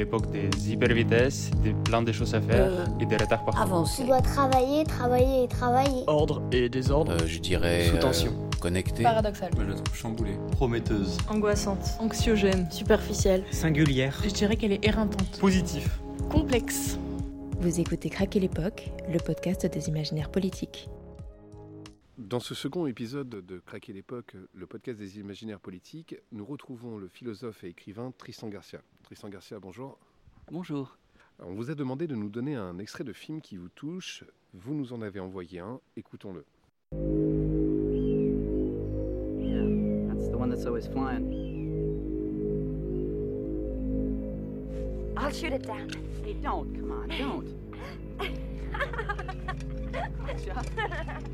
l'époque des hypervitesses, des plein de choses à faire Euh, et des retards partout. Avancer. Tu dois travailler, travailler et travailler. Ordre et désordre. Euh, je dirais. Sous euh, tension. connecté. Paradoxal. Je la trouve chamboulée. Prometteuse. Angoissante. Anxiogène. Superficielle. Singulière. Je dirais qu'elle est éreintante. Positif. Complexe. Vous écoutez Craquer l'époque, le podcast des imaginaires politiques. Dans ce second épisode de Craquer l'époque, le podcast des imaginaires politiques, nous retrouvons le philosophe et écrivain Tristan Garcia. Tristan Garcia, bonjour. Bonjour. On vous a demandé de nous donner un extrait de film qui vous touche. Vous nous en avez envoyé un. Écoutons-le. Yeah, that's the one that's always flying. I'll shoot it down. Hey, don't, come on, don't. Gotcha. Gotcha,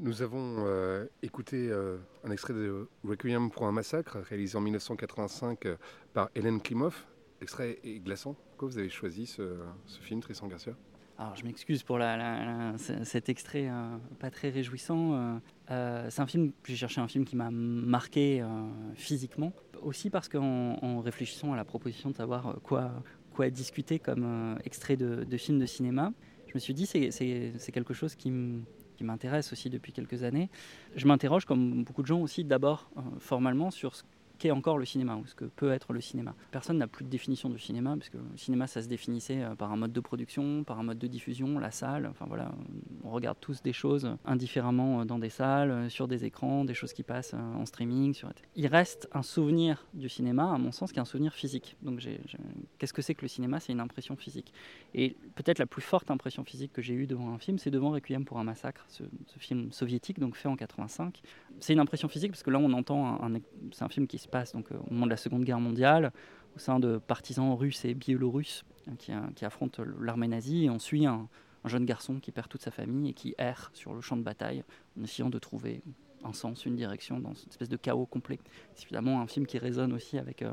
Nous avons euh, écouté euh, un extrait de Requiem pour un massacre, réalisé en 1985 euh, par Hélène Klimov. L'extrait est glaçant. Pourquoi vous avez choisi ce, film, Tristan Garcia? Alors, je m'excuse pour cet extrait pas très réjouissant. c'est un film, j'ai cherché un film qui m'a marqué physiquement. Aussi parce qu'en en réfléchissant à la proposition de savoir quoi, discuter comme extrait de, de film de cinéma, je me suis dit c'est quelque chose qui me m'intéresse aussi depuis quelques années. Je m'interroge, comme beaucoup de gens aussi, d'abord euh, formellement sur ce qu'est encore le cinéma, ou ce que peut être le cinéma. Personne n'a plus de définition du cinéma, parce que le cinéma, ça se définissait euh, par un mode de production, par un mode de diffusion, la salle, enfin voilà, on regarde tous des choses indifféremment euh, dans des salles, euh, sur des écrans, des choses qui passent en streaming. Sur... Il reste un souvenir du cinéma, à mon sens, qui est un souvenir physique. Donc qu'est-ce que c'est que le cinéma? C'est une impression physique. Et peut-être la plus forte impression physique que j'ai eue devant un film, c'est devant Requiem pour un massacre, ce, film soviétique, donc fait en 85. C'est une impression physique parce que là, on entend un, un- c'est un film qui se passe donc euh, au moment de la Seconde Guerre mondiale, au sein de partisans russes et biélorusses euh, qui, euh, qui affrontent l'armée nazie, on suit un, un jeune garçon qui perd toute sa famille et qui erre sur le champ de bataille en essayant de trouver un sens, une direction dans cette espèce de chaos complet. C'est évidemment un film qui résonne aussi avec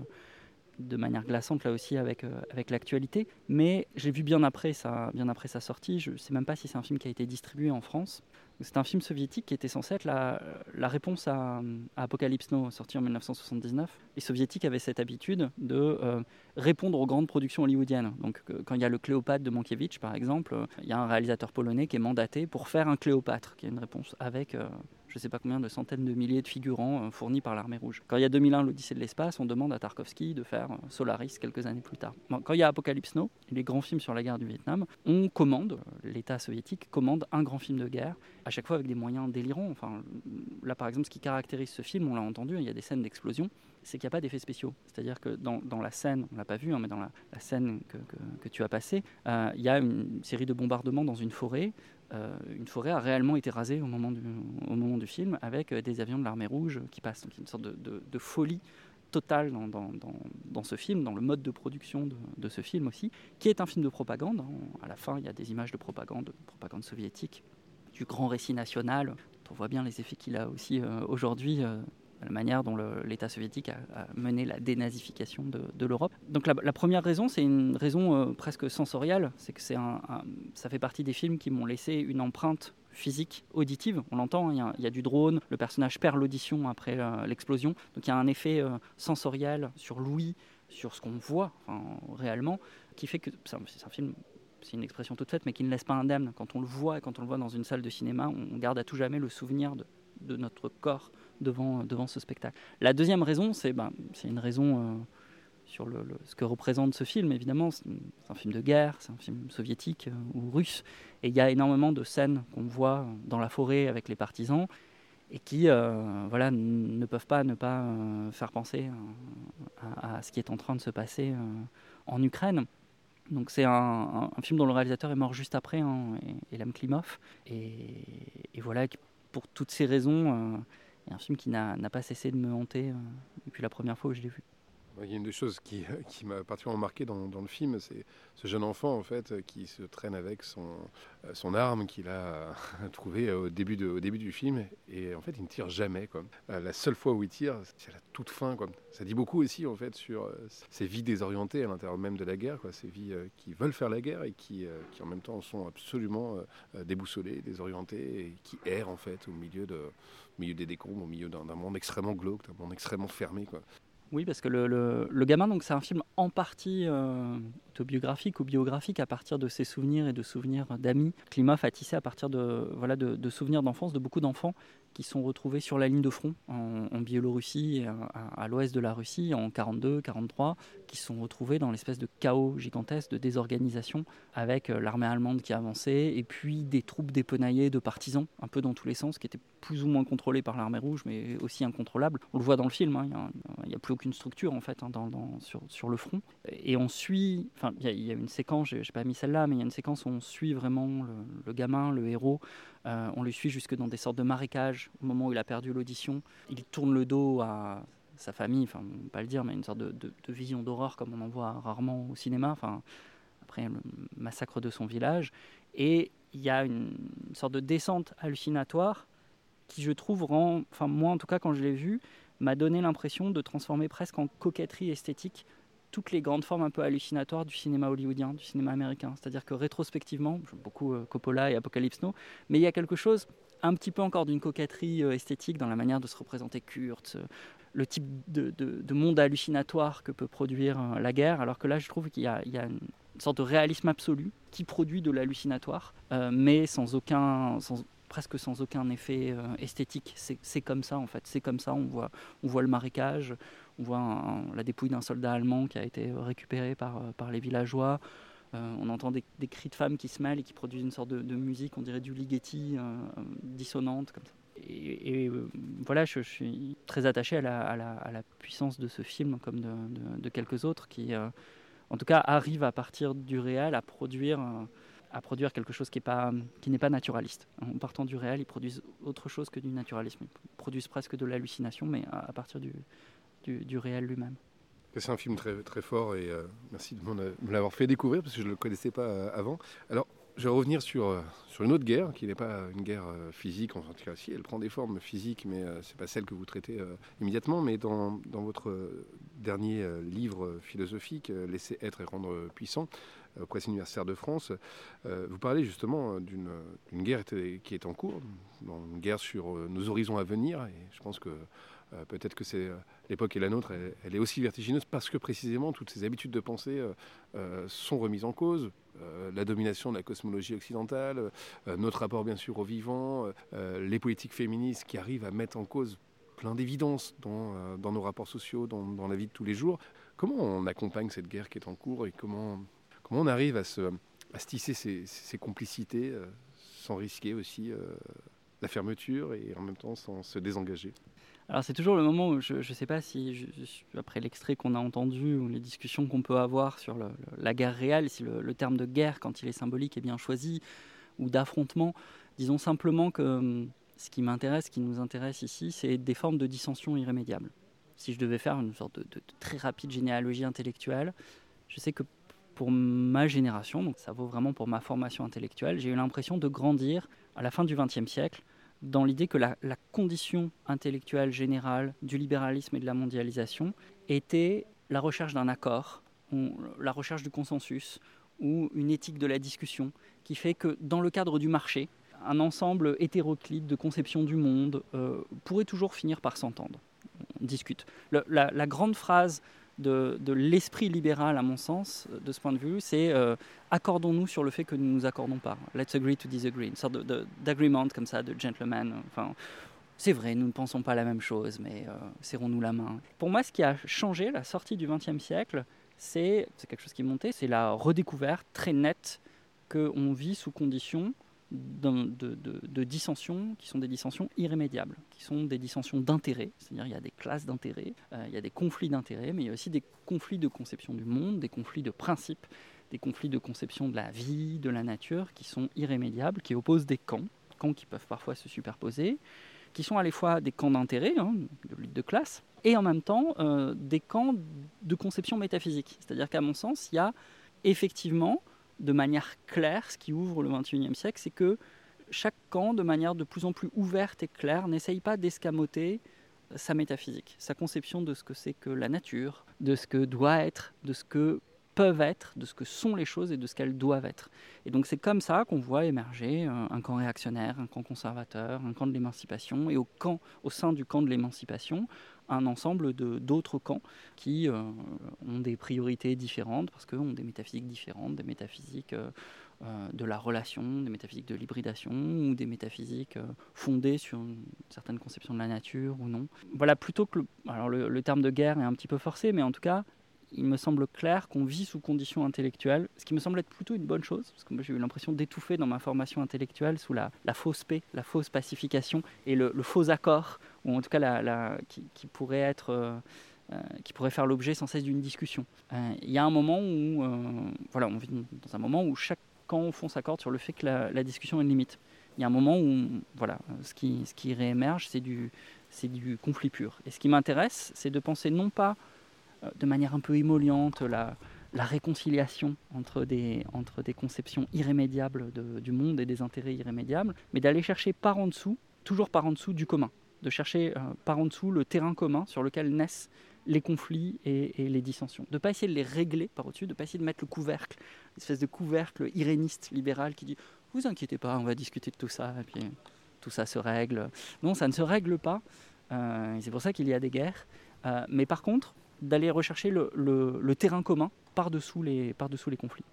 de manière glaçante là aussi avec, avec l'actualité. Mais j'ai vu bien après, sa, bien après sa sortie, je ne sais même pas si c'est un film qui a été distribué en France. C'est un film soviétique qui était censé être la, réponse à, Apocalypse Now, sorti en 1979. Les soviétiques avaient cette habitude de euh, répondre aux grandes productions hollywoodiennes. Donc euh, quand il y a le Cléopâtre de Mankiewicz, par exemple, euh, il y a un réalisateur polonais qui est mandaté pour faire un Cléopâtre, qui est une réponse avec... je ne sais pas combien de centaines de milliers de figurants fournis par l'armée rouge. Quand il y a 2001, l'Odyssée de l'espace, on demande à Tarkovsky de faire Solaris quelques années plus tard. Quand il y a Apocalypse Now, les grands films sur la guerre du Vietnam, on commande, l'État soviétique commande un grand film de guerre, à chaque fois avec des moyens délirants. Enfin, là, par exemple, ce qui caractérise ce film, on l'a entendu, il y a des scènes d'explosion, c'est qu'il n'y a pas d'effets spéciaux. C'est-à-dire que dans, la scène, on l'a pas vu, hein, mais dans la, scène que, tu as passée, euh, il y a une série de bombardements dans une forêt. Euh, une forêt a réellement été rasée au moment du, film avec euh, des avions de l'armée rouge qui passent. Donc, une sorte de, de- de folie totale dans, ce film, dans le mode de production de, de ce film aussi, qui est un film de propagande. hein. À la fin, il y a des images de propagande, propagande soviétique, du grand récit national. On voit bien les effets qu'il a aussi euh, aujourd'hui. euh, la manière dont l'État soviétique a, mené la dénazification de, l'Europe. Donc la, première raison, c'est une raison euh, presque sensorielle, c'est que un- ça fait partie des films qui m'ont laissé une empreinte physique, auditive. On l'entend, hein, il y, a du drone, le personnage perd l'audition après l'explosion. Donc il y a un effet sensoriel sur l'ouïe, sur ce qu'on voit réellement, qui fait que c'est un, film c'est une expression toute faite, mais qui ne laisse pas indemne. Quand on le voit, quand on le voit dans une salle de cinéma, on garde à tout jamais le souvenir de, notre corps devant, devant ce spectacle. La deuxième raison, c'est ben, une raison euh, sur ce que représente ce film, évidemment. C'est un film de guerre, c'est un film soviétique euh, ou russe. Et il y a énormément de scènes qu'on voit dans la forêt avec les partisans et qui euh, ne peuvent pas ne pas faire penser à, ce qui est en train de se passer en Ukraine. Donc c'est un, film dont le réalisateur est mort juste après, hein, Elam Klimov. Et, voilà, pour toutes ces raisons, c'est un film qui n'a pas cessé de me hanter euh, depuis la première fois où je l'ai vu. Il y a une des choses qui, qui m'a particulièrement marqué dans, le film, c'est ce jeune enfant en fait qui se traîne avec son, euh, arme qu'il a trouvée au début, du film et en fait il ne tire jamais. Euh, la seule fois où il tire, c'est à la toute fin. Ça dit beaucoup aussi en fait sur ces vies désorientées à l'intérieur même de la guerre, ces vies qui veulent faire la guerre et qui, en même temps sont absolument déboussolées, désorientées et qui errent en fait au milieu des décombres, au milieu d'un monde extrêmement glauque, d'un monde extrêmement fermé. Oui, parce que le, le, gamin, donc c'est un film en partie euh, autobiographique ou biographique à partir de ses souvenirs et de souvenirs d'amis. Klimov a tissé à partir de, voilà, de, souvenirs d'enfance de beaucoup d'enfants qui sont retrouvés sur la ligne de front en, Biélorussie, à, à, l'ouest de la Russie, en 42, 43, qui sont retrouvés dans l'espèce de chaos gigantesque, de désorganisation, avec euh, l'armée allemande qui avançait, et puis des troupes dépenaillées de partisans, un peu dans tous les sens, qui étaient plus ou moins contrôlés par l'armée rouge, mais aussi incontrôlables. On le voit dans le film, hein, il n'y a, plus aucune structure en fait hein, sur, sur, le front. Et on suit, il y, a une séquence, je n'ai pas mis celle-là, mais il y a une séquence où on suit vraiment le, gamin, le héros, euh, on le suit jusque dans des sortes de marécages au moment où il a perdu l'audition. Il tourne le dos à sa famille, enfin, on peut pas le dire, mais une sorte de, vision d'horreur comme on en voit rarement au cinéma. Enfin, après le massacre de son village. Et il y a une, sorte de descente hallucinatoire qui, je trouve, rend, enfin, moi en tout cas, quand je l'ai vu, m'a donné l'impression de transformer presque en coquetterie esthétique toutes les grandes formes un peu hallucinatoires du cinéma hollywoodien, du cinéma américain. C'est-à-dire que rétrospectivement, j'aime beaucoup euh, Coppola et Apocalypse Now, mais il y a quelque chose un petit peu encore d'une coquetterie euh, esthétique dans la manière de se représenter Kurtz, euh, le type de, monde hallucinatoire que peut produire la guerre, alors que là je trouve qu'il y, a une sorte de réalisme absolu qui produit de l'hallucinatoire, mais sans aucun, presque sans aucun effet esthétique. C'est comme ça en fait, c'est comme ça, on voit, on voit le marécage, on voit la dépouille d'un soldat allemand qui a été récupéré par, euh, par les villageois. Euh, on entend des, cris de femmes qui se mêlent et qui produisent une sorte de, musique, on dirait du Ligeti, euh, dissonante. Et, voilà, je, suis très attaché à la, puissance de ce film, comme de, quelques autres, qui, en tout cas, arrivent à partir du réel à produire, à produire quelque chose qui n'est pas, naturaliste. En partant du réel, ils produisent autre chose que du naturalisme. Ils produisent presque de l'hallucination, mais à, partir du, du, réel lui-même. C'est un film très, très fort et euh, merci de me l'avoir fait découvrir parce que je ne le connaissais pas euh, avant. Alors, je vais revenir sur, euh, sur une autre guerre qui n'est pas une guerre physique, en tout cas si elle prend des formes physiques, mais ce n'est pas celle que vous traitez immédiatement. Mais dans, dans votre dernier livre philosophique, Laisser être et rendre puissant, Presse universitaire de France, vous parlez justement d'une guerre qui est en cours, une guerre sur nos horizons à venir. Et je pense que euh, peut-être que euh, l'époque est la nôtre, elle, est aussi vertigineuse parce que précisément toutes ces habitudes de pensée euh, sont remises en cause. la domination de la cosmologie occidentale, notre rapport bien sûr au vivant, les politiques féministes qui arrivent à mettre en cause plein d'évidences dans, nos rapports sociaux, dans, la vie de tous les jours. Comment on accompagne cette guerre qui est en cours et comment, comment on arrive à se, tisser ces, complicités sans risquer aussi la fermeture et en même temps sans se désengager? Alors c'est toujours le moment où je ne sais pas si, après l'extrait qu'on a entendu ou les discussions qu'on peut avoir sur la guerre réelle, si le, terme de guerre, quand il est symbolique, est bien choisi, ou d'affrontement. Disons simplement que hum, ce qui m'intéresse, ce qui nous intéresse ici, c'est des formes de dissension irrémédiables. Si je devais faire une sorte de, très rapide généalogie intellectuelle, je sais que pour ma génération, donc ça vaut vraiment pour ma formation intellectuelle, j'ai eu l'impression de grandir à la fin du XXe siècle dans l'idée que la, condition intellectuelle générale du libéralisme et de la mondialisation était la recherche d'un accord, la recherche du consensus, ou une éthique de la discussion, qui fait que dans le cadre du marché, un ensemble hétéroclite de conceptions du monde euh, pourrait toujours finir par s'entendre. On discute. La grande phrase de, l'esprit libéral, à mon sens, de ce point de vue, c'est euh, accordons-nous sur le fait que nous ne nous accordons pas. Let's agree to disagree. Une sorte d'agreement comme ça, de gentleman. Enfin, c'est vrai, nous ne pensons pas la même chose, mais euh, serrons-nous la main. Pour moi, ce qui a changé, la sortie du XXe siècle, c'est quelque chose qui est monté, c'est la redécouverte très nette qu'on vit sous conditions de, dissensions qui sont des dissensions irrémédiables, qui sont des dissensions d'intérêts, c'est-à-dire il y a des classes d'intérêts, euh, il y a des conflits d'intérêts, mais il y a aussi des conflits de conception du monde, des conflits de principes, des conflits de conception de la vie, de la nature, qui sont irrémédiables, qui opposent des camps, camps qui peuvent parfois se superposer, qui sont à la fois des camps d'intérêt, hein, de lutte de classe, et en même temps euh, des camps de conception métaphysique. C'est-à-dire qu'à mon sens, il y a effectivement, de manière claire, ce qui ouvre le XXIe siècle, c'est que chaque camp, de manière de plus en plus ouverte et claire, n'essaye pas d'escamoter sa métaphysique, sa conception de ce que c'est que la nature, de ce que doit être, de ce que peuvent être, de ce que sont les choses et de ce qu'elles doivent être. Et donc c'est comme ça qu'on voit émerger euh, un camp réactionnaire, un camp conservateur, un camp de l'émancipation, et au, camp, au sein du camp de l'émancipation, un ensemble d'autres camps qui euh, ont des priorités différentes parce qu'ont des métaphysiques différentes, des métaphysiques euh, de la relation, des métaphysiques de l'hybridation ou des métaphysiques fondées sur une certaine conception de la nature ou non. Voilà, plutôt que le, alors le terme de guerre est un petit peu forcé, mais en tout cas, il me semble clair qu'on vit sous conditions intellectuelles, ce qui me semble être plutôt une bonne chose, parce que moi j'ai eu l'impression d'étouffer dans ma formation intellectuelle sous la, fausse paix, la fausse pacification et le, faux accord, ou en tout cas la, qui, pourrait être... euh, euh, qui pourrait faire l'objet sans cesse d'une discussion. Euh, Il y a un moment où, voilà, on vit dans un moment où au fond s'accorde sur le fait que la, la discussion a une limite. Il y a un moment où, voilà, ce qui, ce qui réémerge, c'est du, c'est du conflit pur. Et ce qui m'intéresse, c'est de penser non pas de manière un peu émolliente la, réconciliation entre des, entre des conceptions irrémédiables du monde et des intérêts irrémédiables, mais d'aller chercher par en dessous, toujours par en dessous du commun, de chercher euh, par en dessous le terrain commun sur lequel naissent les conflits et, les dissensions. De ne pas essayer de les régler par au-dessus, de ne pas essayer de mettre le couvercle, une espèce de couvercle iréniste, libéral qui dit Vous inquiétez pas, on va discuter de tout ça, et puis tout ça se règle. Non, ça ne se règle pas. euh, c'est pour ça qu'il y a des guerres. Euh, mais par contre, d'aller rechercher le, le- le terrain commun par-dessous les, par-dessous les conflits.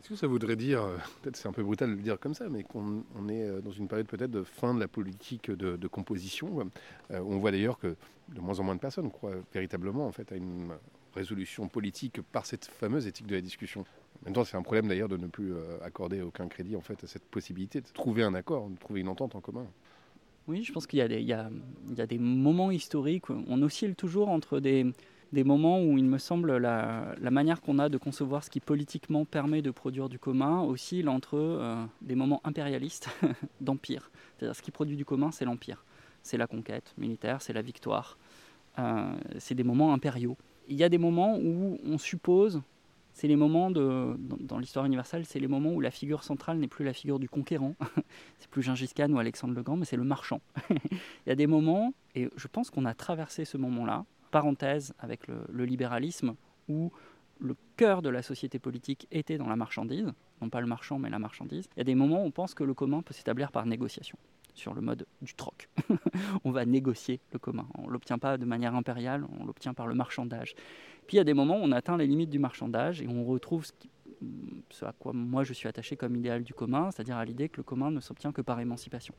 Est-ce que ça voudrait dire, euh, peut-être c'est un peu brutal de le dire comme ça, mais qu'on on est euh, dans une période peut-être de fin de la politique de, de composition euh, où On voit d'ailleurs que de moins en moins de personnes croient véritablement en fait à une résolution politique par cette fameuse éthique de la discussion. En même temps, c'est un problème d'ailleurs de ne plus euh, accorder aucun crédit en fait à cette possibilité de trouver un accord, de trouver une entente en commun. Oui, je pense qu'il y, y a, il y a des moments historiques, où on oscille toujours entre des, des moments où il me semble la, manière qu'on a de concevoir ce qui politiquement permet de produire du commun oscille entre euh, des moments impérialistes d'empire. C'est-à-dire ce qui produit du commun, c'est l'empire. C'est la conquête militaire, c'est la victoire. Euh, c'est des moments impériaux. Il y a des moments où on suppose, c'est les moments de, dans, dans l'histoire universelle, c'est les moments où la figure centrale n'est plus la figure du conquérant, c'est plus Gengis Khan ou Alexandre le Grand, mais c'est le marchand. Il y a des moments, et je pense qu'on a traversé ce moment-là, parenthèse avec le, libéralisme, où le cœur de la société politique était dans la marchandise, non pas le marchand, mais la marchandise. Il y a des moments où on pense que le commun peut s'établir par négociation, sur le mode du troc. on va négocier le commun. On ne l'obtient pas de manière impériale, on l'obtient par le marchandage. Puis il y a des moments où on atteint les limites du marchandage et on retrouve ce à quoi moi je suis attaché comme idéal du commun, c'est-à-dire à l'idée que le commun ne s'obtient que par émancipation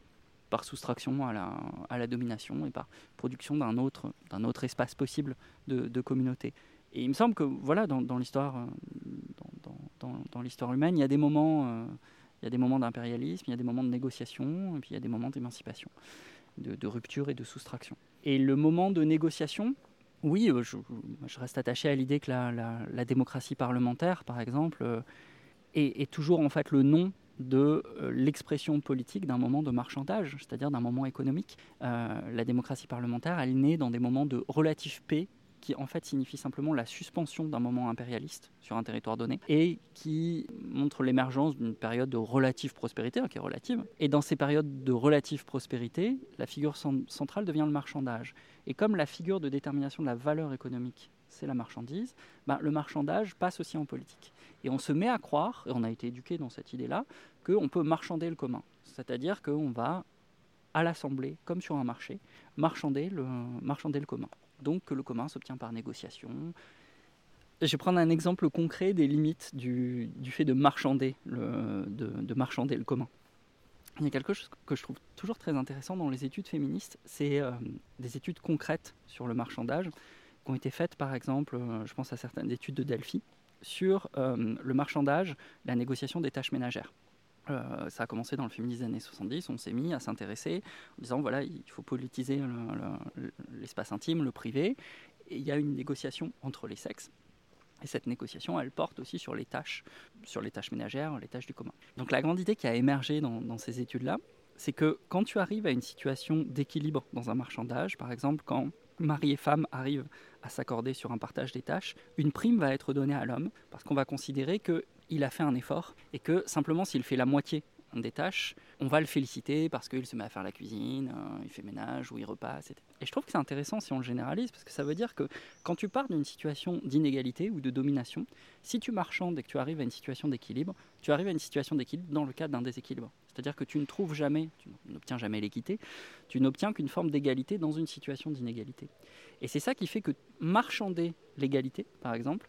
par soustraction à la, domination et par production d'un autre, d'un autre espace possible de, communauté. Et il me semble que voilà, dans, l'histoire, euh, dans, l'histoire humaine, il y a des moments, euh, il y a des moments d'impérialisme, il y a des moments de négociation, et puis il y a des moments d'émancipation, de, rupture et de soustraction. Et le moment de négociation, oui, euh, je, reste attaché à l'idée que la, démocratie parlementaire, par exemple, est, est toujours en fait le nom de euh, l'expression politique d'un moment de marchandage, c'est-à-dire d'un moment économique. Euh, la démocratie parlementaire, elle naît dans des moments de relative paix qui en fait signifie simplement la suspension d'un moment impérialiste sur un territoire donné et qui montre l'émergence d'une période de relative prospérité, hein, qui est relative. Et dans ces périodes de relative prospérité, la figure cen- centrale devient le marchandage. Et comme la figure de détermination de la valeur économique, c'est la marchandise, ben, le marchandage passe aussi en politique. Et on se met à croire, et on a été éduqué dans cette idée-là, qu'on peut marchander le commun. C'est-à-dire qu'on va, à l'Assemblée, comme sur un marché, marchander le, marchander le commun. Donc que le commun s'obtient par négociation. Je vais prendre un exemple concret des limites du, fait de marchander le, de marchander le commun. Il y a quelque chose que je trouve toujours très intéressant dans les études féministes, c'est euh, des études concrètes sur le marchandage qui ont été faites, par exemple, euh, je pense à certaines études de Delphi, sur euh, le marchandage, la négociation des tâches ménagères. Euh, ça a commencé dans le féminisme des années 70, on s'est mis à s'intéresser en disant voilà, il faut politiser le- le- l'espace intime, le privé, et il y a une négociation entre les sexes. Et cette négociation, elle porte aussi sur les tâches, sur les tâches ménagères, les tâches du commun. Donc la grande idée qui a émergé dans ces études-là, c'est que quand tu arrives à une situation d'équilibre dans un marchandage, par exemple quand mari et femme arrivent à s'accorder sur un partage des tâches, une prime va être donnée à l'homme parce qu'on va considérer qu'il a fait un effort et que simplement s'il fait la moitié des tâches, on va le féliciter parce qu'il se met à faire la cuisine, euh, il fait ménage ou il repasse. Et et je trouve que c'est intéressant si on le généralise parce que ça veut dire que quand tu pars d'une situation d'inégalité ou de domination, si tu marchandes et que tu arrives à une situation d'équilibre, tu arrives à une situation d'équilibre dans le cadre d'un déséquilibre. C'est-à-dire que tu ne trouves jamais, tu n'obtiens jamais l'équité, tu n'obtiens qu'une forme d'égalité dans une situation d'inégalité. Et c'est ça qui fait que marchander l'égalité, par exemple,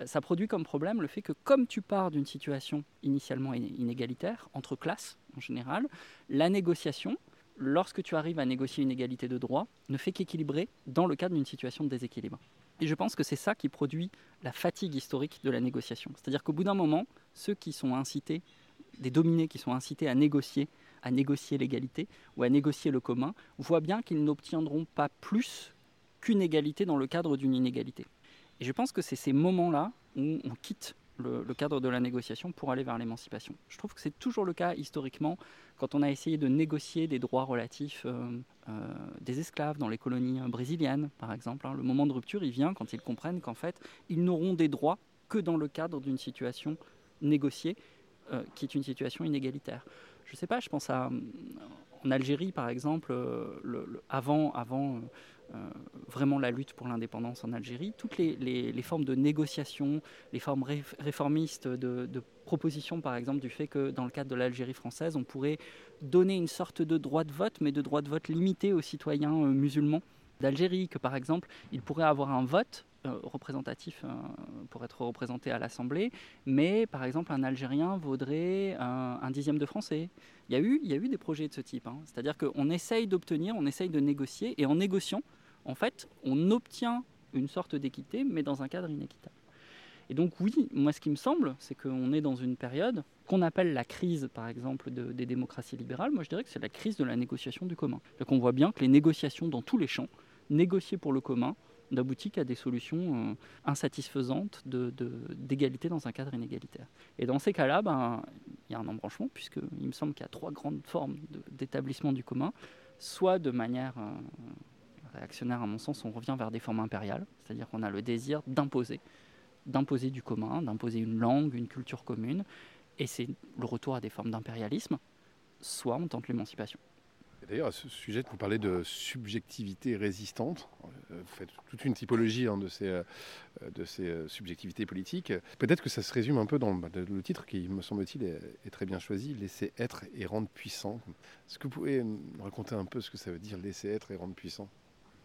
euh, ça produit comme problème le fait que comme tu pars d'une situation initialement in- inégalitaire, entre classes en général, la négociation, lorsque tu arrives à négocier une égalité de droit, ne fait qu'équilibrer dans le cadre d'une situation de déséquilibre. Et je pense que c'est ça qui produit la fatigue historique de la négociation. C'est-à-dire qu'au bout d'un moment, ceux qui sont incités, des dominés qui sont incités à négocier, à négocier l'égalité ou à négocier le commun, voient bien qu'ils n'obtiendront pas plus qu'une égalité dans le cadre d'une inégalité. Et je pense que c'est ces moments-là où on quitte le, cadre de la négociation pour aller vers l'émancipation. Je trouve que c'est toujours le cas historiquement quand on a essayé de négocier des droits relatifs euh, euh, des esclaves dans les colonies euh, brésiliennes, par exemple. hein. Le moment de rupture, il vient quand ils comprennent qu'en fait, ils n'auront des droits que dans le cadre d'une situation négociée, euh, qui est une situation inégalitaire. Je ne sais pas, je pense à euh, en Algérie, par exemple, euh, avant, avant vraiment la lutte pour l'indépendance en Algérie, toutes les, formes de négociation, les formes ré- réformistes de, propositions, par exemple, du fait que dans le cadre de l'Algérie française, on pourrait donner une sorte de droit de vote, mais de droit de vote limité aux citoyens musulmans d'Algérie, que par exemple, ils pourraient avoir un vote représentatif euh, pour être représenté à l'Assemblée, mais par exemple, un Algérien vaudrait un, dixième de français. Il y a eu, il y a eu des projets de ce type. hein. C'est-à-dire qu'on essaye d'obtenir, on essaye de négocier, et en négociant, en fait, on obtient une sorte d'équité, mais dans un cadre inéquitable. Et donc oui, moi ce qui me semble, c'est qu'on est dans une période qu'on appelle la crise, par exemple, de- des démocraties libérales. Moi je dirais que c'est la crise de la négociation du commun. Donc on voit bien que les négociations dans tous les champs, négocier pour le commun, n'aboutit qu'à des solutions euh, insatisfaisantes d'égalité dans un cadre inégalitaire. Et dans ces cas-là, ben, il y a un embranchement, puisqu'il me semble qu'il y a trois grandes formes d'établissement du commun, soit de manière euh, réactionnaire à mon sens, on revient vers des formes impériales, c'est-à-dire qu'on a le désir d'imposer, d'imposer du commun, d'imposer une langue, une culture commune, et c'est le retour à des formes d'impérialisme, soit on tente l'émancipation. D'ailleurs, à ce sujet, vous parlez de subjectivité résistante. Euh, Vous faites toute une typologie hein, de ces, euh, de ces euh, subjectivités politiques. Peut-être que ça se résume un peu dans le, le titre qui, me semble-t-il, est, est très bien choisi, Laisser être et rendre puissant. Est-ce que vous pouvez me raconter un peu ce que ça veut dire laisser être et rendre puissant?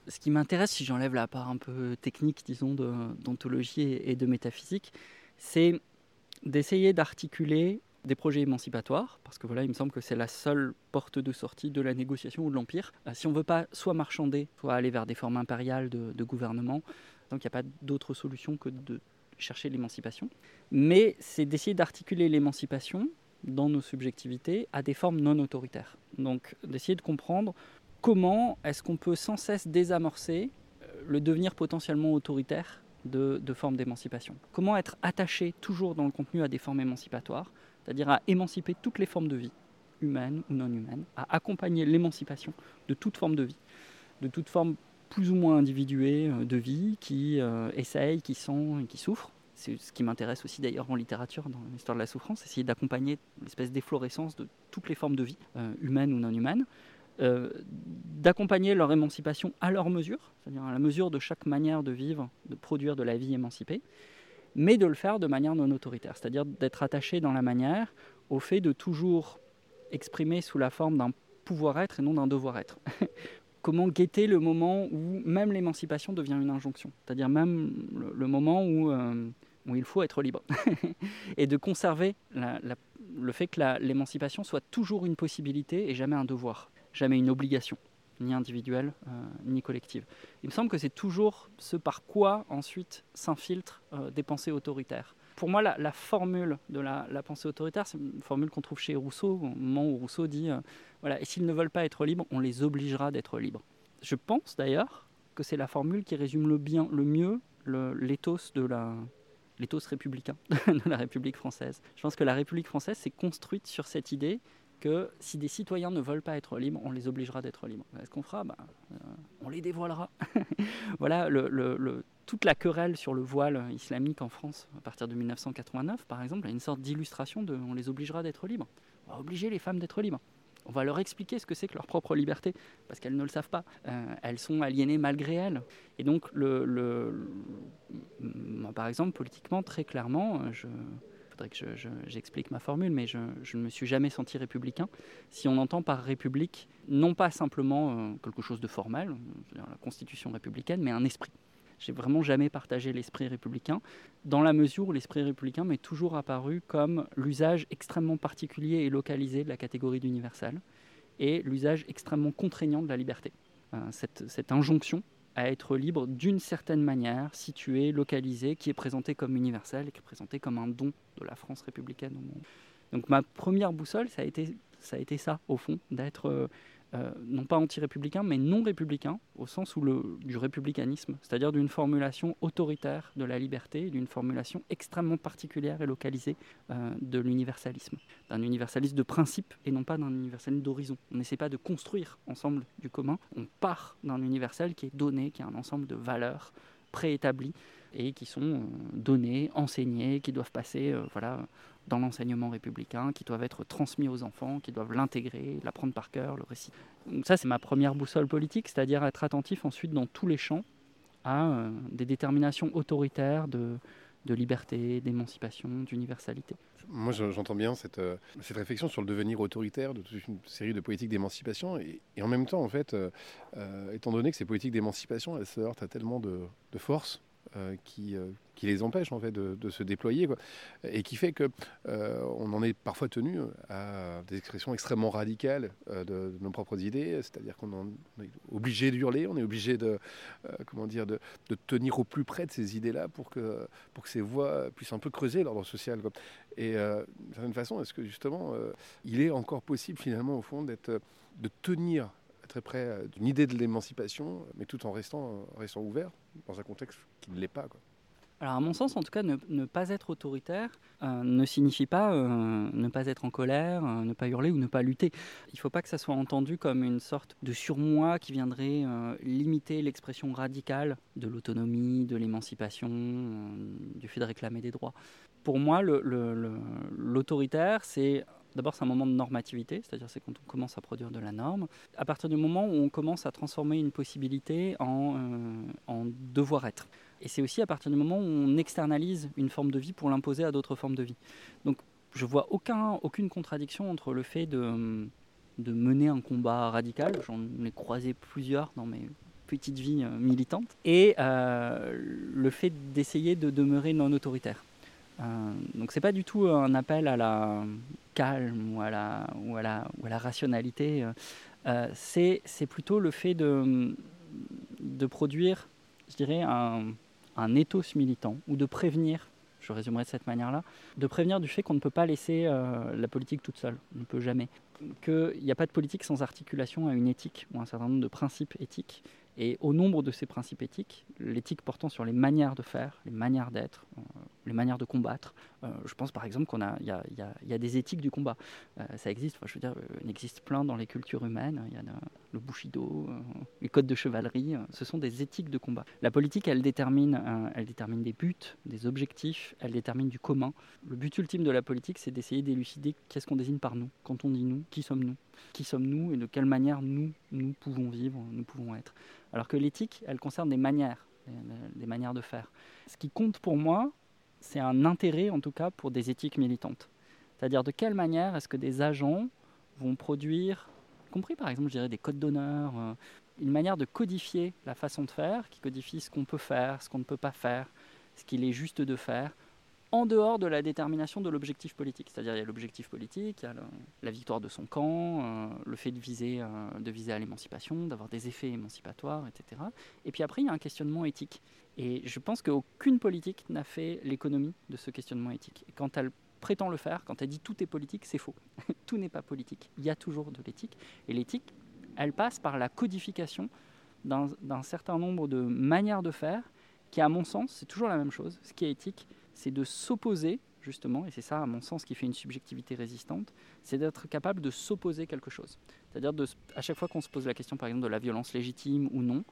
Ce qui m'intéresse, si j'enlève la part un peu technique, disons, d'ontologie et de métaphysique, c'est d'essayer d'articuler des projets émancipatoires, parce que voilà, il me semble que c'est la seule porte de sortie de la négociation ou de l'empire. Euh, si on ne veut pas soit marchander, soit aller vers des formes impériales de, gouvernement, donc il n'y a pas d'autre solution que de chercher l'émancipation. Mais c'est d'essayer d'articuler l'émancipation dans nos subjectivités à des formes non autoritaires. Donc d'essayer de comprendre comment est-ce qu'on peut sans cesse désamorcer euh, le devenir potentiellement autoritaire de formes d'émancipation Comment être attaché toujours dans le contenu à des formes émancipatoires, c'est-à-dire à émanciper toutes les formes de vie, humaines ou non humaines, à accompagner l'émancipation de toute forme de vie, de toute forme plus ou moins individuée euh, de vie qui euh, essaye, qui sent et qui souffre. C'est ce qui m'intéresse aussi d'ailleurs en littérature, dans l'histoire de la souffrance, essayer d'accompagner l'espèce d'efflorescence de toutes les formes de vie, euh, humaines ou non humaines, d'accompagner leur émancipation à leur mesure, c'est-à-dire à la mesure de chaque manière de vivre, de produire de la vie émancipée, mais de le faire de manière non autoritaire, c'est-à-dire d'être attaché dans la manière au fait de toujours exprimée sous la forme d'un pouvoir-être et non d'un devoir-être. Comment guetter le moment où même l'émancipation devient une injonction, c'est-à-dire même le, moment où, euh, où, il faut être libre, et de conserver le fait que l'émancipation soit toujours une possibilité et jamais un devoir, jamais une obligation, ni individuelle euh, ni collective. Il me semble que c'est toujours ce par quoi ensuite s'infiltrent euh, des pensées autoritaires pour moi, la, formule de la, pensée autoritaire, c'est une formule qu'on trouve chez Rousseau, au moment où Rousseau dit euh, voilà, et s'ils ne veulent pas être libres, on les obligera d'être libres. Je pense d'ailleurs que c'est la formule qui résume le, bien, le mieux de la l'éthos républicain de la République française. Je pense que la République française s'est construite sur cette idée que si des citoyens ne veulent pas être libres, on les obligera d'être libres. Est-ce qu'on fera? Ben, euh, On les dévoilera. voilà toute la querelle sur le voile islamique en France à partir de 1989, par exemple, a une sorte d'illustration de on les obligera d'être libres. On va obliger les femmes d'être libres. On va leur expliquer ce que c'est que leur propre liberté, parce qu'elles ne le savent pas. Euh, elles sont aliénées malgré elles. Et donc, le, par exemple, politiquement, très clairement, je, faudrait que j'explique je, je, ma formule, mais je, ne me suis jamais senti républicain. Si on entend par république, non pas simplement euh, quelque chose de formel, la constitution républicaine, mais un esprit. J'ai vraiment jamais partagé l'esprit républicain, dans la mesure où l'esprit républicain m'est toujours apparu comme l'usage extrêmement particulier et localisé de la catégorie d'universel, et l'usage extrêmement contraignant de la liberté. Euh, cette injonction à être libre d'une certaine manière, située, localisée, qui est présentée comme universelle et qui est présentée comme un don de la France républicaine au monde. Donc ma première boussole, ça a été ça, a été ça au fond, d'être euh, non pas anti-républicain, mais non républicain, au sens où le, du républicanisme, c'est-à-dire d'une formulation autoritaire de la liberté, d'une formulation extrêmement particulière et localisée euh, de l'universalisme, d'un universalisme de principe et non pas d'un universalisme d'horizon. On n'essaie pas de construire ensemble du commun, on part d'un universel qui est donné, qui est un ensemble de valeurs préétablies et qui sont euh, données, enseignées, qui doivent passer, voilà dans l'enseignement républicain, qui doivent être transmis aux enfants, qui doivent l'intégrer, l'apprendre par cœur, le récit. Donc ça, c'est ma première boussole politique, c'est-à-dire être attentif ensuite dans tous les champs à euh, des déterminations autoritaires de, de liberté, d'émancipation, d'universalité. Moi, j'entends bien cette, euh, cette, réflexion sur le devenir autoritaire de toute une série de politiques d'émancipation. Et, en même temps, en fait, euh, étant donné que ces politiques d'émancipation, elles se heurtent à tellement de, de force, euh, qui, qui, les empêche en fait de, se déployer et qui fait que euh, on en est parfois tenu à des expressions extrêmement radicales de, de, nos propres idées c'est-à-dire qu'on est obligé d'hurler on est obligé de comment dire de, tenir au plus près de ces idées-là pour que pour que ces voix puissent un peu creuser l'ordre social et d'une certaine façon est-ce que justement il est encore possible finalement au fond d'être de tenir très près d'une idée de l'émancipation, mais tout en restant, restant ouvert dans un contexte qui ne l'est pas. Quoi. Alors à mon sens, en tout cas, ne, pas être autoritaire euh, ne signifie pas euh, ne pas être en colère, euh, ne pas hurler ou ne pas lutter. Il ne faut pas que ça soit entendu comme une sorte de surmoi qui viendrait limiter l'expression radicale de l'autonomie, de l'émancipation, du fait de réclamer des droits. Pour moi, l'autoritaire, c'est D'abord, un moment de normativité, c'est-à-dire c'est quand on commence à produire de la norme. À partir du moment où on commence à transformer une possibilité en, en devoir-être. Et c'est aussi à partir du moment où on externalise une forme de vie pour l'imposer à d'autres formes de vie. Donc, je vois aucun, aucune contradiction entre le fait de, mener un combat radical, j'en ai croisé plusieurs dans mes petites vies euh, militantes, et euh, le fait d'essayer de demeurer non autoritaire. Euh, donc c'est pas du tout un appel à la calme ou à la, rationalité. Euh, c'est plutôt le fait de produire, je dirais, un, un ethos militant ou de prévenir je résumerai de cette manière-là, de prévenir du fait qu'on ne peut pas laisser euh, la politique toute seule, on ne peut jamais. Qu'il n'y a pas de politique sans articulation à une éthique ou un certain nombre de principes éthiques. Et au nombre de ces principes éthiques, l'éthique portant sur les manières de faire, les manières d'être, euh, les manières de combattre. Euh, je pense par exemple qu'on a, il y a, des éthiques du combat. Euh, ça existe, je veux dire, il existe plein dans les cultures humaines. Il y a de, le bushido, les codes de chevalerie. ce sont des éthiques de combat. La politique, elle détermine, elle détermine des buts, des objectifs. Elle détermine du commun. Le but ultime de la politique, c'est d'essayer d'élucider qu'est-ce qu'on désigne par nous. Quand on dit nous, qui sommes-nous? Qui sommes-nous et de quelle manière nous, nous pouvons vivre, nous pouvons être? Alors que l'éthique, elle concerne des manières, des manières de faire. Ce qui compte pour moi, c'est un intérêt en tout cas pour des éthiques militantes. C'est-à-dire de quelle manière est-ce que des agents vont produire, y compris par exemple, je dirais, des codes d'honneur, euh, une manière de codifier la façon de faire, qui codifie ce qu'on peut faire, ce qu'on ne peut pas faire, ce qu'il est juste de faire, en dehors de la détermination de l'objectif politique. C'est-à-dire il y a l'objectif politique, il y a la victoire de son camp, euh, le fait de viser, euh, de viser à l'émancipation, d'avoir des effets émancipatoires, etc. Et puis après, il y a un questionnement éthique. Et je pense qu'aucune politique n'a fait l'économie de ce questionnement éthique. Quand elle prétend le faire, quand elle dit tout est politique, c'est faux. tout n'est pas politique. Il y a toujours de l'éthique. Et l'éthique, elle passe par la codification d'un certain nombre de manières de faire qui, à mon sens, c'est toujours la même chose. Ce qui est éthique, c'est de s'opposer, justement, et c'est ça, à mon sens, qui fait une subjectivité résistante, c'est d'être capable de s'opposer quelque chose. C'est-à-dire, à chaque fois qu'on se pose la question, par exemple, de la violence légitime ou non,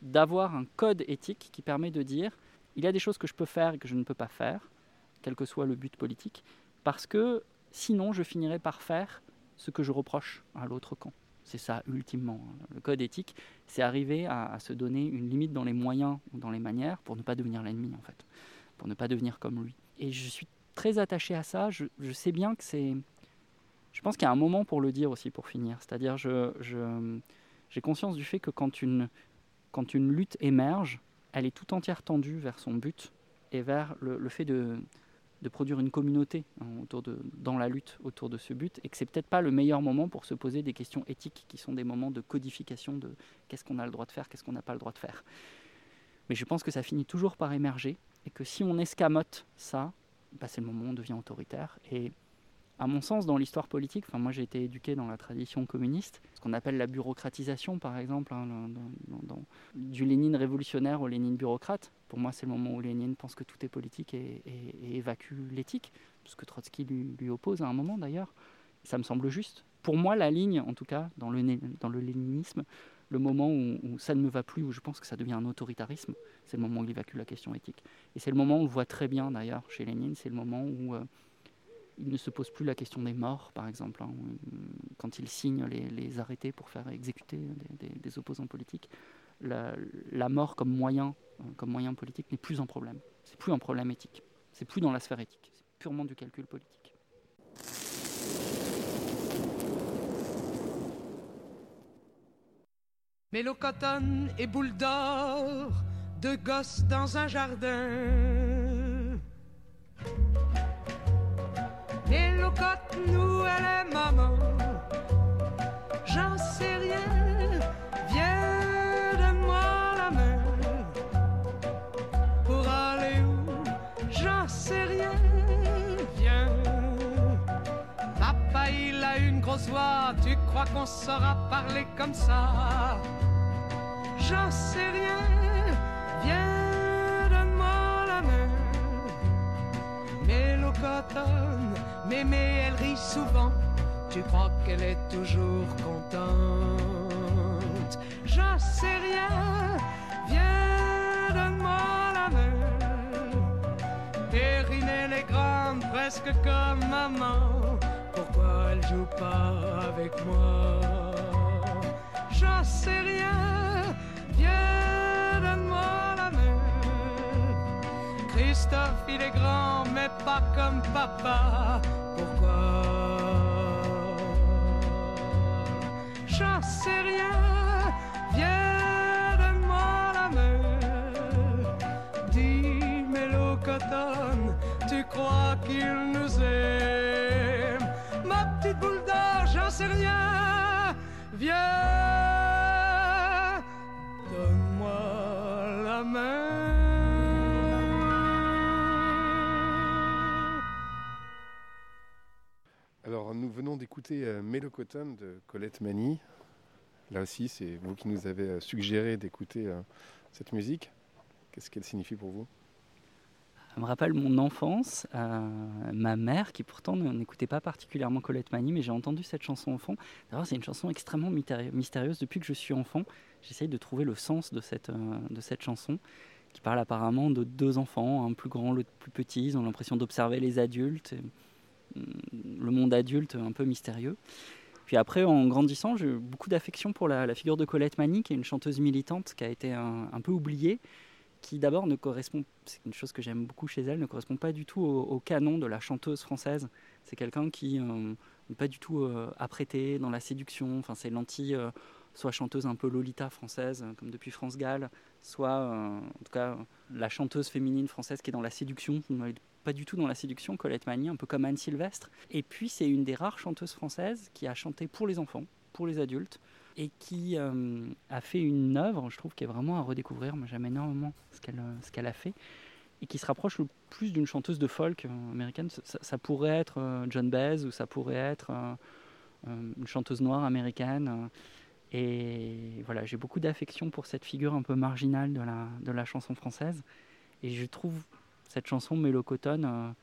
d'avoir un code éthique qui permet de dire, il y a des choses que je peux faire et que je ne peux pas faire, quel que soit le but politique, parce que sinon, je finirai par faire ce que je reproche à l'autre camp. C'est ça, ultimement. hein. Le code éthique, c'est arriver à, à se donner une limite dans les moyens ou dans les manières pour ne pas devenir l'ennemi, en fait, pour ne pas devenir comme lui. Et je suis très attaché à ça. Je, sais bien que c'est. Je pense qu'il y a un moment pour le dire aussi, pour finir. C'est-à-dire, je, j'ai conscience du fait que quand une, quand une lutte émerge, elle est tout entière tendue vers son but et vers le, le fait de, de produire une communauté hein, autour de, dans la lutte autour de ce but, et que c'est peut-être pas le meilleur moment pour se poser des questions éthiques qui sont des moments de codification de qu'est-ce qu'on a le droit de faire, qu'est-ce qu'on n'a pas le droit de faire. Mais je pense que ça finit toujours par émerger, et que si on escamote ça, bah, c'est le moment où on devient autoritaire. Et à mon sens, dans l'histoire politique, moi j'ai été éduqué dans la tradition communiste, ce qu'on appelle la bureaucratisation par exemple, hein, du Lénine révolutionnaire au Lénine bureaucrate. Pour moi, c'est le moment où Lénine pense que tout est politique et, évacue l'éthique, ce que Trotsky lui, oppose à un moment d'ailleurs. Ça me semble juste. Pour moi, la ligne, en tout cas, dans le léninisme, le moment où, ça ne me va plus, où je pense que ça devient un autoritarisme, c'est le moment où il évacue la question éthique. Et c'est le moment où on le voit très bien d'ailleurs chez Lénine, c'est le moment où euh, il ne se pose plus la question des morts, par exemple, hein, quand il signe les, arrêtés pour faire exécuter des, opposants politiques. La, la mort comme moyen, euh, comme moyen politique n'est plus un problème. C'est plus un problème éthique. C'est plus dans la sphère éthique. C'est purement du calcul politique. Mélocotone et boule d'or, deux gosses dans un jardin. Mélocote, nous, elle est maman. J'en sais rien, viens, donne-moi la main. Pour aller où, j'en sais rien, viens. Papa, il a une grosse voix, tu crois qu'on saura parler comme ça? J'en sais rien, viens, donne-moi la main. Mélocotone, mémé, elle rit souvent. Tu crois qu'elle est toujours contente? J'en sais rien, viens, donne-moi la main. Perrine, elle est grande, presque comme maman. Elle joue pas avec moi? J'en sais rien, viens, donne-moi la main. Christophe, il est grand, mais pas comme papa. Pourquoi? J'en sais rien, viens, donne-moi la main. Dis, Mélocotone, tu crois qu'il nous aime? Rien. Viens, donne-moi la main. Alors, nous venons d'écouter euh, Mélocotone de Colette Mani. Là aussi, c'est vous qui nous avez euh, suggéré d'écouter euh, cette musique. Qu'est-ce qu'elle signifie pour vous? Me rappelle mon enfance, euh, ma mère, qui pourtant n'écoutait pas particulièrement Colette Mani, mais j'ai entendu cette chanson enfant. D'ailleurs, c'est une chanson extrêmement mystérieuse. Depuis que je suis enfant, j'essaye de trouver le sens de cette, euh, de cette chanson, qui parle apparemment de deux enfants, un plus grand, l'autre plus petit. Ils ont l'impression d'observer les adultes, hum, le monde adulte un peu mystérieux. Puis après, en grandissant, j'ai eu beaucoup d'affection pour la, figure de Colette Mani, qui est une chanteuse militante qui a été un peu oubliée, qui d'abord ne correspond, c'est une chose que j'aime beaucoup chez elle, ne correspond pas du tout au, canon de la chanteuse française. C'est quelqu'un qui, euh, pas du tout euh, apprêtée dans la séduction. Enfin, c'est l'anti, euh, soit chanteuse un peu Lolita française, comme depuis France Gall, soit en tout cas la chanteuse féminine française qui est dans la séduction. Pas du tout dans la séduction, Colette Mani, un peu comme Anne Sylvestre. Et puis c'est une des rares chanteuses françaises qui a chanté pour les enfants, pour les adultes, et qui euh, a fait une œuvre, je trouve, qui est vraiment à redécouvrir. Moi, j'aime énormément ce qu'elle euh, qu'elle a fait et qui se rapproche le plus d'une chanteuse de folk euh, américaine. Ça, pourrait être John Baez ou ça pourrait être une chanteuse noire américaine. et voilà, j'ai beaucoup d'affection pour cette figure un peu marginale de la, de la chanson française. Et je trouve cette chanson Mélocotone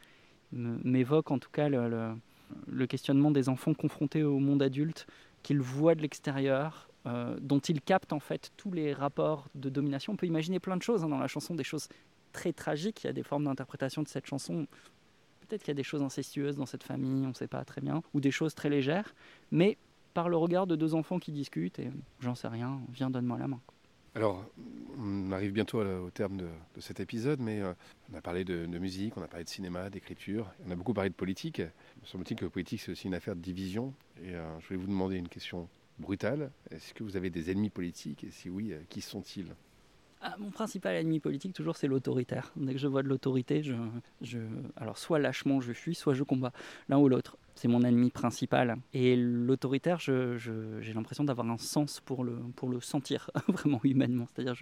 m'évoque en tout cas le questionnement des enfants confrontés au monde adulte, qu'ils voient de l'extérieur, euh, dont ils captent en fait tous les rapports de domination. On peut imaginer plein de choses hein, dans la chanson, des choses très tragiques. Il y a des formes d'interprétation de cette chanson. Peut-être qu'il y a des choses incestueuses dans cette famille, on ne sait pas très bien, ou des choses très légères, mais par le regard de deux enfants qui discutent, et j'en sais rien, viens, donne-moi la main. Alors, on arrive bientôt au terme de, cet épisode, mais euh, on a parlé de, musique, on a parlé de cinéma, d'écriture, on a beaucoup parlé de politique. Il me semble-t-il que la politique, c'est aussi une affaire de division. Et euh, je voulais vous demander une question brutale. Est-ce que vous avez des ennemis politiques? Et si oui, euh, qui sont-ils? Ah, mon principal ennemi politique, toujours, c'est l'autoritaire. Dès que je vois de l'autorité, je, alors soit lâchement je fuis, soit je combats, l'un ou l'autre. C'est mon ennemi principal. Et l'autoritaire, j'ai l'impression d'avoir un sens pour le, pour le sentir, vraiment humainement. C'est-à-dire,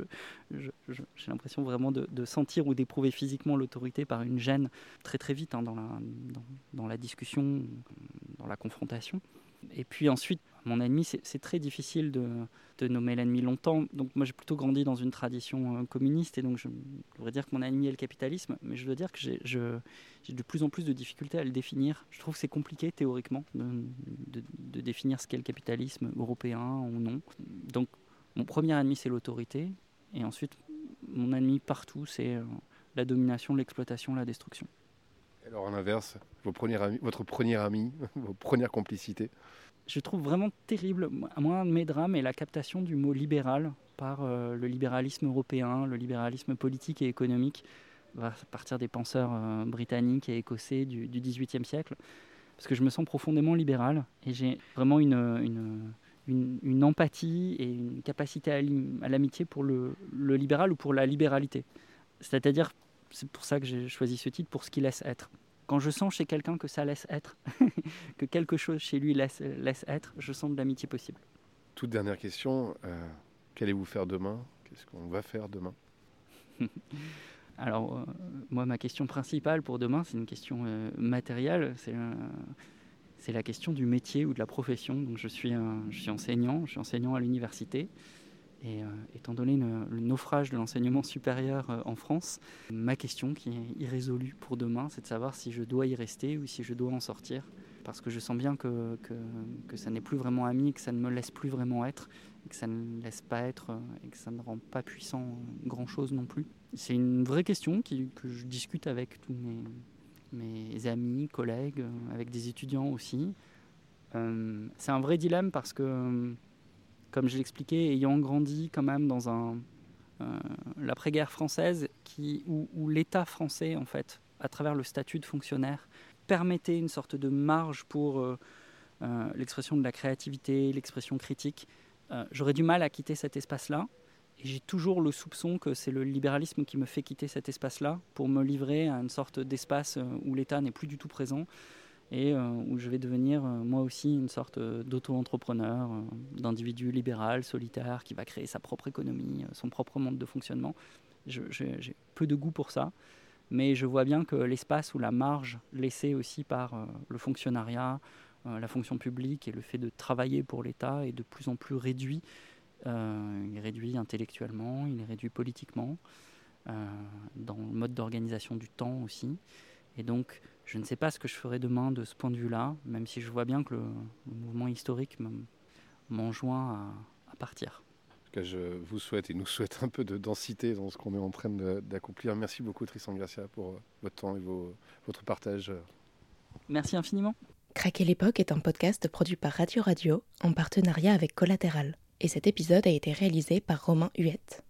j'ai l'impression vraiment de, sentir ou d'éprouver physiquement l'autorité par une gêne très très vite hein, dans la discussion, dans la confrontation. Et puis ensuite, mon ennemi, c'est très difficile de, nommer l'ennemi longtemps. Donc moi j'ai plutôt grandi dans une tradition euh, communiste et donc je devrais dire que mon ennemi est le capitalisme, mais je dois dire que j'ai de plus en plus de difficultés à le définir. Je trouve que c'est compliqué théoriquement de définir ce qu'est le capitalisme européen ou non. Donc mon premier ennemi c'est l'autorité et ensuite mon ennemi partout c'est euh, la domination, l'exploitation, la destruction. Alors, à l'inverse, votre premier ami, vos premières complicités je trouve vraiment terrible, moi, un de mes drames est la captation du mot libéral par euh, le libéralisme européen, le libéralisme politique et économique, à partir des penseurs euh, britanniques et écossais du, XVIIIe siècle. Parce que je me sens profondément libéral et j'ai vraiment une, une, une- une empathie et une capacité à l'amitié pour le, le libéral ou pour la libéralité. C'est-à-dire, c'est pour ça que j'ai choisi ce titre, pour ce qu'il laisse être. Quand je sens chez quelqu'un que ça laisse être, que quelque chose chez lui laisse, laisse être, je sens de l'amitié possible. Toute dernière question, euh, qu'allez-vous faire demain? Qu'est-ce qu'on va faire demain? Alors, euh, moi, ma question principale pour demain, c'est une question euh, matérielle. C'est c'est la question du métier ou de la profession. Donc, je suis, un- je suis enseignant, je suis enseignant à l'université. Et euh, étant donné le, naufrage de l'enseignement supérieur euh, en France, ma question qui est irrésolue pour demain, c'est de savoir si je dois y rester ou si je dois en sortir. Parce que je sens bien que, ça n'est plus vraiment ami, que ça ne me laisse plus vraiment être, que ça ne laisse pas être, euh, et que ça ne rend pas puissant grand-chose non plus. C'est une vraie question que je discute avec tous mes, amis, collègues, avec des étudiants aussi. C'est un vrai dilemme parce que, comme je l'expliquais, ayant grandi quand même dans un, euh, l'après-guerre française où, l'État français, en fait, à travers le statut de fonctionnaire, permettait une sorte de marge pour euh, euh, l'expression de la créativité, l'expression critique, j'aurais du mal à quitter cet espace-là. Et j'ai toujours le soupçon que c'est le libéralisme qui me fait quitter cet espace-là pour me livrer à une sorte d'espace où l'État n'est plus du tout présent et euh, où je vais devenir euh, moi aussi une sorte euh, d'auto-entrepreneur, d'individu libéral, solitaire, qui va créer sa propre économie, son propre monde de fonctionnement. J'ai peu de goût pour ça, mais je vois bien que l'espace ou la marge laissée aussi par le fonctionnariat, la fonction publique et le fait de travailler pour l'État est de plus en plus réduit. Il est réduit intellectuellement, il est réduit politiquement, dans le mode d'organisation du temps aussi. Et donc, je ne sais pas ce que je ferai demain de ce point de vue-là, même si je vois bien que le, le mouvement historique me- m'enjoint à, à partir. En tout cas, je vous souhaite et nous souhaite un peu de densité dans ce qu'on est en train d'accomplir. Merci beaucoup Tristan Garcia pour euh, votre temps et vos- votre partage. Merci infiniment. Craquer l'époque est un podcast produit par Radio Radio en partenariat avec Collatéral. Et cet épisode a été réalisé par Romain Huette.